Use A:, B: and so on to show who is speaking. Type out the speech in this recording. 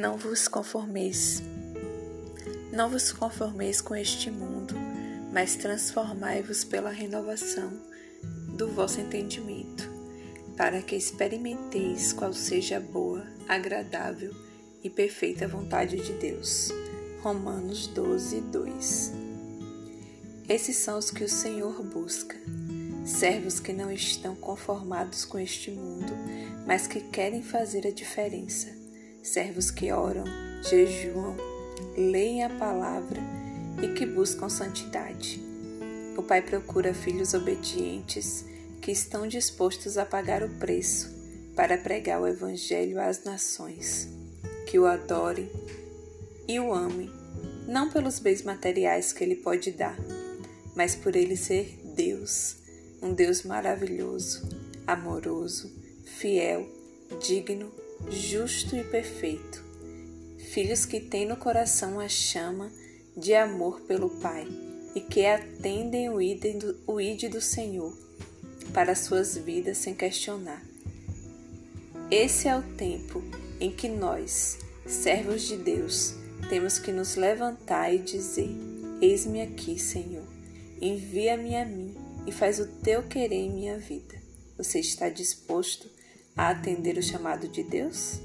A: Não vos conformeis, não vos conformeis com este mundo, mas transformai-vos pela renovação do vosso entendimento, para que experimenteis qual seja a boa, agradável e perfeita vontade de Deus. Romanos 12, 2 Esses são os que o Senhor busca, servos que não estão conformados com este mundo, mas que querem fazer a diferença servos que oram, jejuam, leem a palavra e que buscam santidade. O Pai procura filhos obedientes que estão dispostos a pagar o preço para pregar o Evangelho às nações, que o adorem e o amem, não pelos bens materiais que Ele pode dar, mas por Ele ser Deus, um Deus maravilhoso, amoroso, fiel, digno justo e perfeito. Filhos que têm no coração a chama de amor pelo Pai e que atendem o ide do, o ide do Senhor para suas vidas sem questionar. Esse é o tempo em que nós, servos de Deus, temos que nos levantar e dizer: Eis-me aqui, Senhor. Envia-me a mim e faz o teu querer em minha vida. Você está disposto a atender o chamado de Deus?